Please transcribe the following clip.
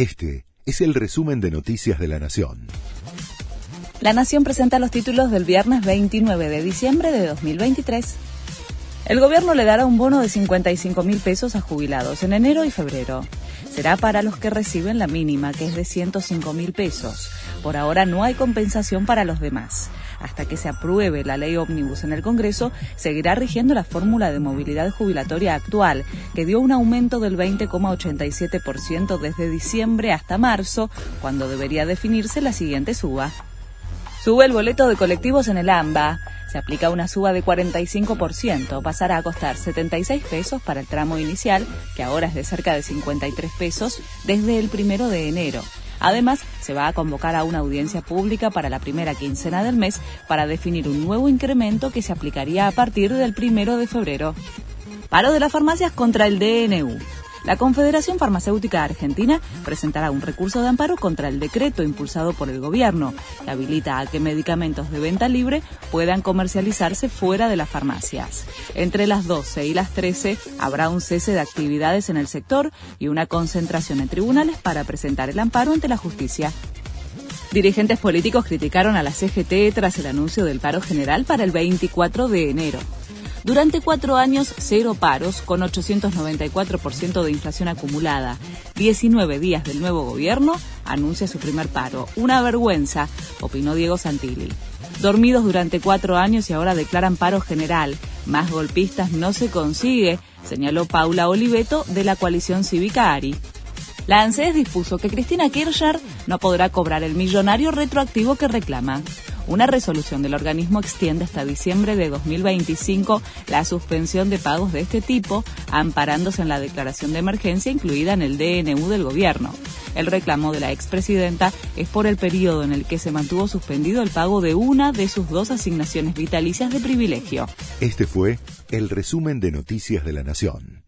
Este es el resumen de Noticias de la Nación. La Nación presenta los títulos del viernes 29 de diciembre de 2023. El gobierno le dará un bono de 55 mil pesos a jubilados en enero y febrero. Será para los que reciben la mínima, que es de 105 mil pesos. Por ahora no hay compensación para los demás. Hasta que se apruebe la ley ómnibus en el Congreso, seguirá rigiendo la fórmula de movilidad jubilatoria actual, que dio un aumento del 20,87% desde diciembre hasta marzo, cuando debería definirse la siguiente suba. Sube el boleto de colectivos en el AMBA. Se aplica una suba de 45%, pasará a costar 76 pesos para el tramo inicial, que ahora es de cerca de 53 pesos, desde el primero de enero. Además, se va a convocar a una audiencia pública para la primera quincena del mes para definir un nuevo incremento que se aplicaría a partir del primero de febrero. Paro de las farmacias contra el DNU. La Confederación Farmacéutica Argentina presentará un recurso de amparo contra el decreto impulsado por el gobierno que habilita a que medicamentos de venta libre puedan comercializarse fuera de las farmacias. Entre las 12 y las 13 habrá un cese de actividades en el sector y una concentración en tribunales para presentar el amparo ante la justicia. Dirigentes políticos criticaron a la CGT tras el anuncio del paro general para el 24 de enero. Durante cuatro años, cero paros, con 894% de inflación acumulada. 19 días del nuevo gobierno, anuncia su primer paro. Una vergüenza, opinó Diego Santilli. Dormidos durante cuatro años y ahora declaran paro general. Más golpistas no se consigue, señaló Paula Oliveto de la coalición cívica ARI. La ANSES dispuso que Cristina Kirchner no podrá cobrar el millonario retroactivo que reclama. Una resolución del organismo extiende hasta diciembre de 2025 la suspensión de pagos de este tipo, amparándose en la declaración de emergencia incluida en el DNU del gobierno. El reclamo de la expresidenta es por el periodo en el que se mantuvo suspendido el pago de una de sus dos asignaciones vitalicias de privilegio. Este fue el resumen de Noticias de la Nación.